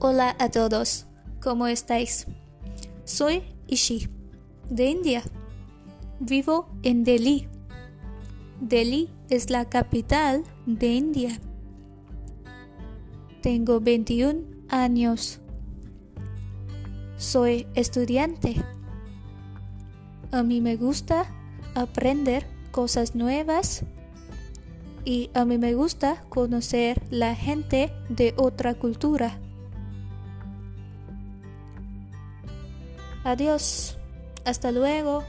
Hola a todos, ¿cómo estáis? Soy Ishi, de India. Vivo en Delhi. Delhi es la capital de India. Tengo 21 años. Soy estudiante. A mí me gusta aprender cosas nuevas y a mí me gusta conocer la gente de otra cultura. Adiós. Hasta luego.